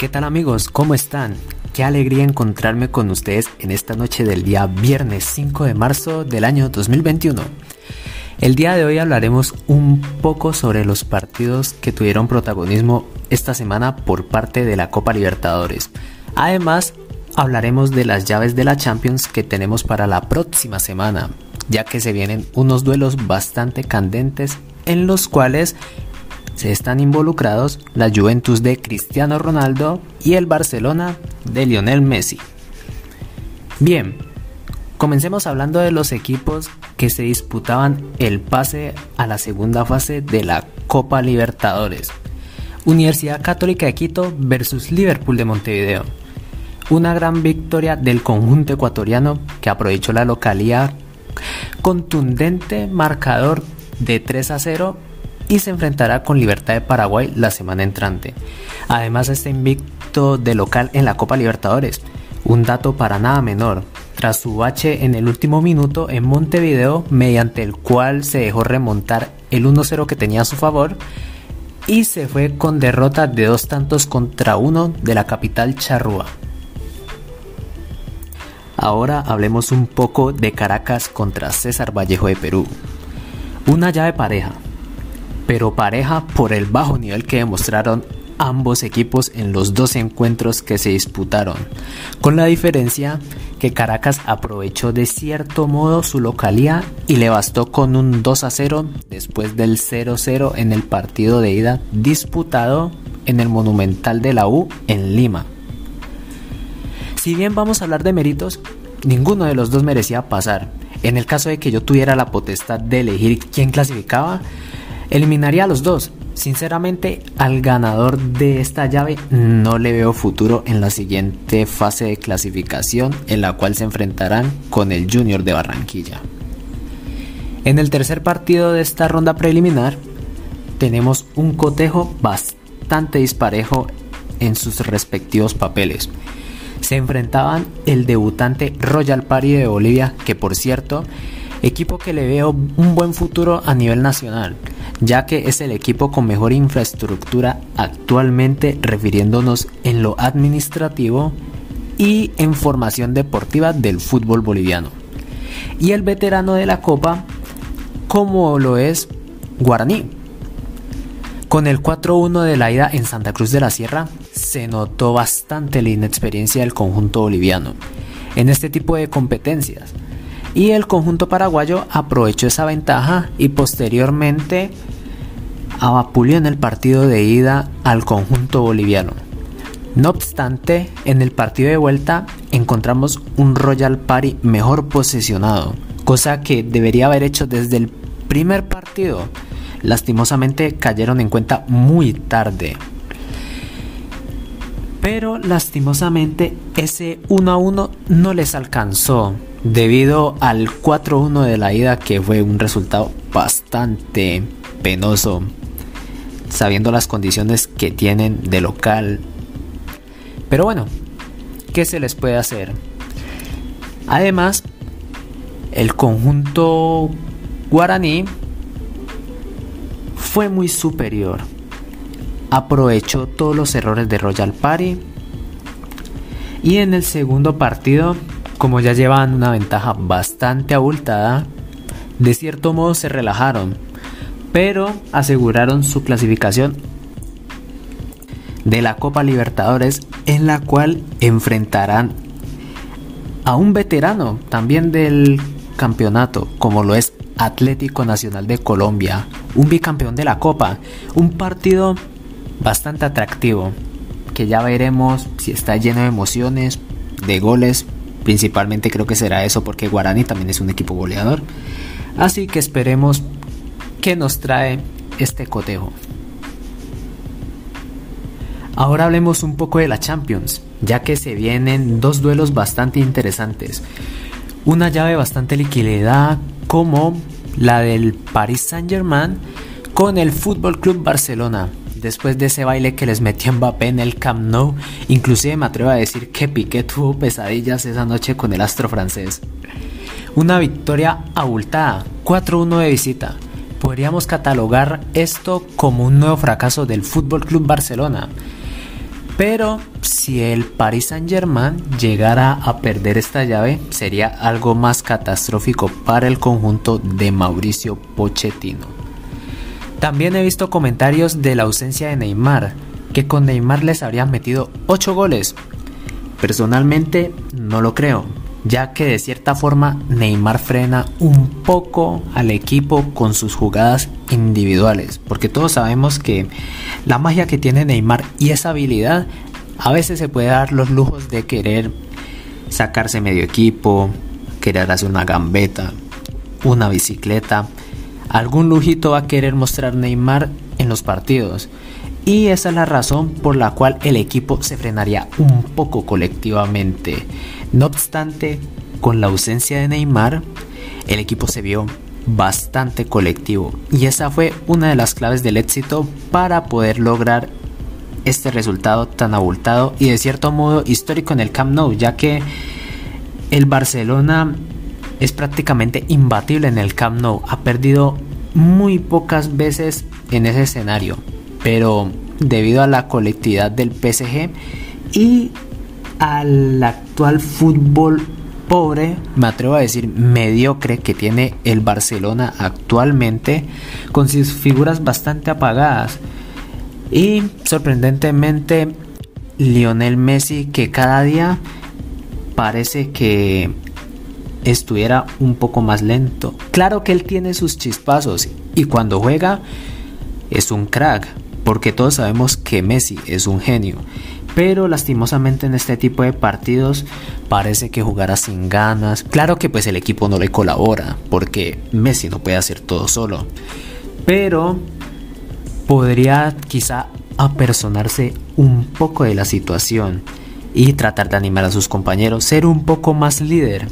¿Qué tal amigos? ¿Cómo están? Qué alegría encontrarme con ustedes en esta noche del día viernes 5 de marzo del año 2021. El día de hoy hablaremos un poco sobre los partidos que tuvieron protagonismo esta semana por parte de la Copa Libertadores. Además, hablaremos de las llaves de la Champions que tenemos para la próxima semana, ya que se vienen unos duelos bastante candentes en los cuales se están involucrados la Juventus de Cristiano Ronaldo y el Barcelona de Lionel Messi. Bien, comencemos hablando de los equipos que se disputaban el pase a la segunda fase de la Copa Libertadores. Universidad Católica de Quito versus Liverpool de Montevideo. Una gran victoria del conjunto ecuatoriano que aprovechó la localidad contundente marcador de 3 a 0 y se enfrentará con Libertad de Paraguay la semana entrante. Además está invicto de local en la Copa Libertadores, un dato para nada menor, tras su bache en el último minuto en Montevideo, mediante el cual se dejó remontar el 1-0 que tenía a su favor y se fue con derrota de dos tantos contra uno de la capital charrúa. Ahora hablemos un poco de Caracas contra César Vallejo de Perú. Una llave pareja, pero pareja por el bajo nivel que demostraron ambos equipos en los dos encuentros que se disputaron, con la diferencia que Caracas aprovechó de cierto modo su localía y le bastó con un 2 a 0 después del 0-0 en el partido de ida disputado en el Monumental de la U en Lima. Si bien vamos a hablar de méritos, ninguno de los dos merecía pasar. En el caso de que yo tuviera la potestad de elegir quién clasificaba, Eliminaría a los dos. Sinceramente, al ganador de esta llave no le veo futuro en la siguiente fase de clasificación en la cual se enfrentarán con el Junior de Barranquilla. En el tercer partido de esta ronda preliminar tenemos un cotejo bastante disparejo en sus respectivos papeles. Se enfrentaban el debutante Royal Party de Bolivia, que por cierto, equipo que le veo un buen futuro a nivel nacional ya que es el equipo con mejor infraestructura actualmente refiriéndonos en lo administrativo y en formación deportiva del fútbol boliviano. Y el veterano de la Copa, como lo es Guaraní. Con el 4-1 de la ida en Santa Cruz de la Sierra, se notó bastante la inexperiencia del conjunto boliviano en este tipo de competencias. Y el conjunto paraguayo aprovechó esa ventaja y posteriormente abapulió en el partido de ida al conjunto boliviano. No obstante, en el partido de vuelta encontramos un Royal Party mejor posicionado, cosa que debería haber hecho desde el primer partido. Lastimosamente cayeron en cuenta muy tarde. Pero lastimosamente ese 1 a 1 no les alcanzó debido al 4-1 de la ida que fue un resultado bastante penoso sabiendo las condiciones que tienen de local. Pero bueno, ¿qué se les puede hacer? Además, el conjunto guaraní fue muy superior. Aprovechó todos los errores de Royal Party. Y en el segundo partido, como ya llevaban una ventaja bastante abultada, de cierto modo se relajaron pero aseguraron su clasificación de la Copa Libertadores en la cual enfrentarán a un veterano también del campeonato como lo es Atlético Nacional de Colombia, un bicampeón de la Copa, un partido bastante atractivo que ya veremos si está lleno de emociones, de goles, principalmente creo que será eso porque Guarani también es un equipo goleador. Así que esperemos que nos trae este cotejo. Ahora hablemos un poco de la Champions, ya que se vienen dos duelos bastante interesantes. Una llave bastante liquidada como la del Paris Saint-Germain con el Fútbol Club Barcelona. Después de ese baile que les metió Mbappé en el Camp Nou, inclusive me atrevo a decir que Piqué tuvo pesadillas esa noche con el astro francés. Una victoria abultada, 4-1 de visita, podríamos catalogar esto como un nuevo fracaso del Fútbol Club Barcelona. Pero si el Paris Saint-Germain llegara a perder esta llave, sería algo más catastrófico para el conjunto de Mauricio Pochettino. También he visto comentarios de la ausencia de Neymar, que con Neymar les habrían metido 8 goles. Personalmente no lo creo, ya que de cierta forma Neymar frena un poco al equipo con sus jugadas individuales, porque todos sabemos que la magia que tiene Neymar y esa habilidad a veces se puede dar los lujos de querer sacarse medio equipo, querer hacer una gambeta, una bicicleta, algún lujito va a querer mostrar Neymar en los partidos. Y esa es la razón por la cual el equipo se frenaría un poco colectivamente. No obstante, con la ausencia de Neymar, el equipo se vio bastante colectivo y esa fue una de las claves del éxito para poder lograr este resultado tan abultado y de cierto modo histórico en el Camp Nou, ya que el Barcelona es prácticamente imbatible en el Camp Nou, ha perdido muy pocas veces en ese escenario, pero debido a la colectividad del PSG y al actual fútbol pobre, me atrevo a decir mediocre que tiene el Barcelona actualmente, con sus figuras bastante apagadas. Y sorprendentemente, Lionel Messi que cada día parece que estuviera un poco más lento. Claro que él tiene sus chispazos y cuando juega es un crack, porque todos sabemos que Messi es un genio. Pero lastimosamente en este tipo de partidos parece que jugará sin ganas. Claro que pues el equipo no le colabora, porque Messi no puede hacer todo solo. Pero podría quizá apersonarse un poco de la situación y tratar de animar a sus compañeros, ser un poco más líder.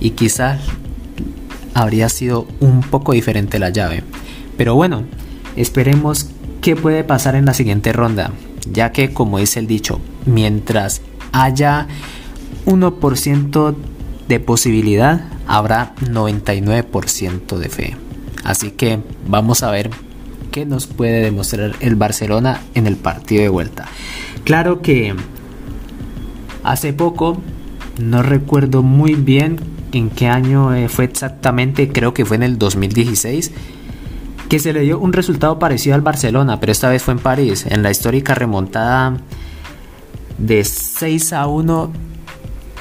Y quizás habría sido un poco diferente la llave. Pero bueno, esperemos qué puede pasar en la siguiente ronda, ya que como dice el dicho, mientras haya 1% de posibilidad, habrá 99% de fe. Así que vamos a ver qué nos puede demostrar el Barcelona en el partido de vuelta. Claro que hace poco, no recuerdo muy bien en qué año eh, fue exactamente, creo que fue en el 2016, que se le dio un resultado parecido al Barcelona, pero esta vez fue en París, en la histórica remontada de 6 a 1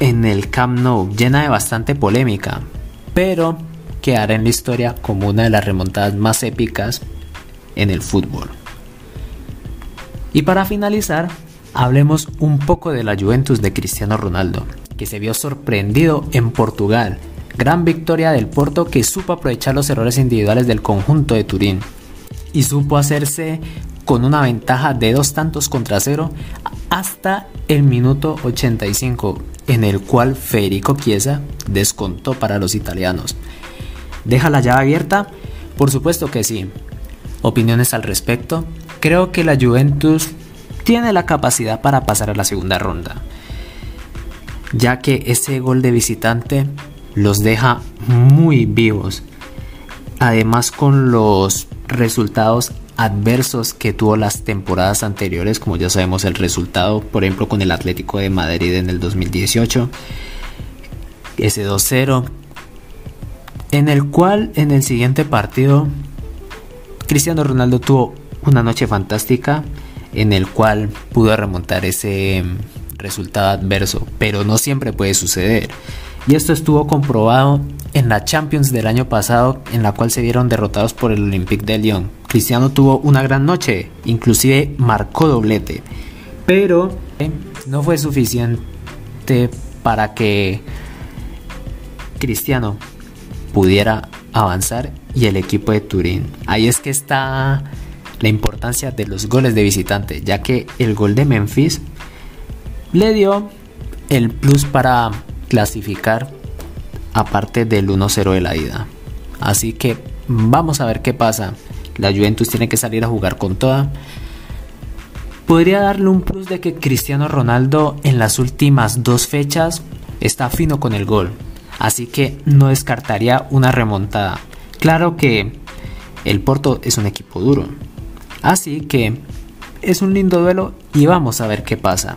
en el Camp Nou, llena de bastante polémica, pero quedará en la historia como una de las remontadas más épicas en el fútbol. Y para finalizar, hablemos un poco de la Juventus de Cristiano Ronaldo, que se vio sorprendido en Portugal. Gran victoria del Porto que supo aprovechar los errores individuales del conjunto de Turín y supo hacerse con una ventaja de dos tantos contra cero hasta el minuto 85, en el cual Federico Chiesa descontó para los italianos. ¿Deja la llave abierta? Por supuesto que sí, opiniones al respecto. Creo que la Juventus tiene la capacidad para pasar a la segunda ronda, ya que ese gol de visitante los deja muy vivos. Además con los resultados adversos que tuvo las temporadas anteriores, como ya sabemos el resultado, por ejemplo con el Atlético de Madrid en el 2018, ese 2-0, en el cual en el siguiente partido Cristiano Ronaldo tuvo una noche fantástica en el cual pudo remontar ese resultado adverso, pero no siempre puede suceder. Y esto estuvo comprobado en la Champions del año pasado, en la cual se vieron derrotados por el Olympique de Lyon. Cristiano tuvo una gran noche, inclusive marcó doblete, pero eh, no fue suficiente para que Cristiano pudiera avanzar y el equipo de Turín. Ahí es que está la importancia de los goles de visitante, ya que el gol de Memphis le dio el plus para clasificar aparte del 1-0 de la ida. Así que vamos a ver qué pasa. La Juventus tiene que salir a jugar con toda. Podría darle un plus de que Cristiano Ronaldo en las últimas dos fechas está fino con el gol. Así que no descartaría una remontada. Claro que el Porto es un equipo duro. Así que es un lindo duelo y vamos a ver qué pasa.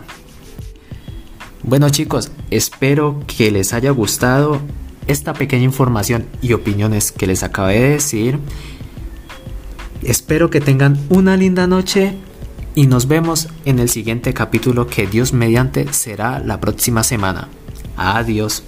Bueno chicos, espero que les haya gustado esta pequeña información y opiniones que les acabé de decir. Espero que tengan una linda noche y nos vemos en el siguiente capítulo que Dios mediante será la próxima semana. Adiós.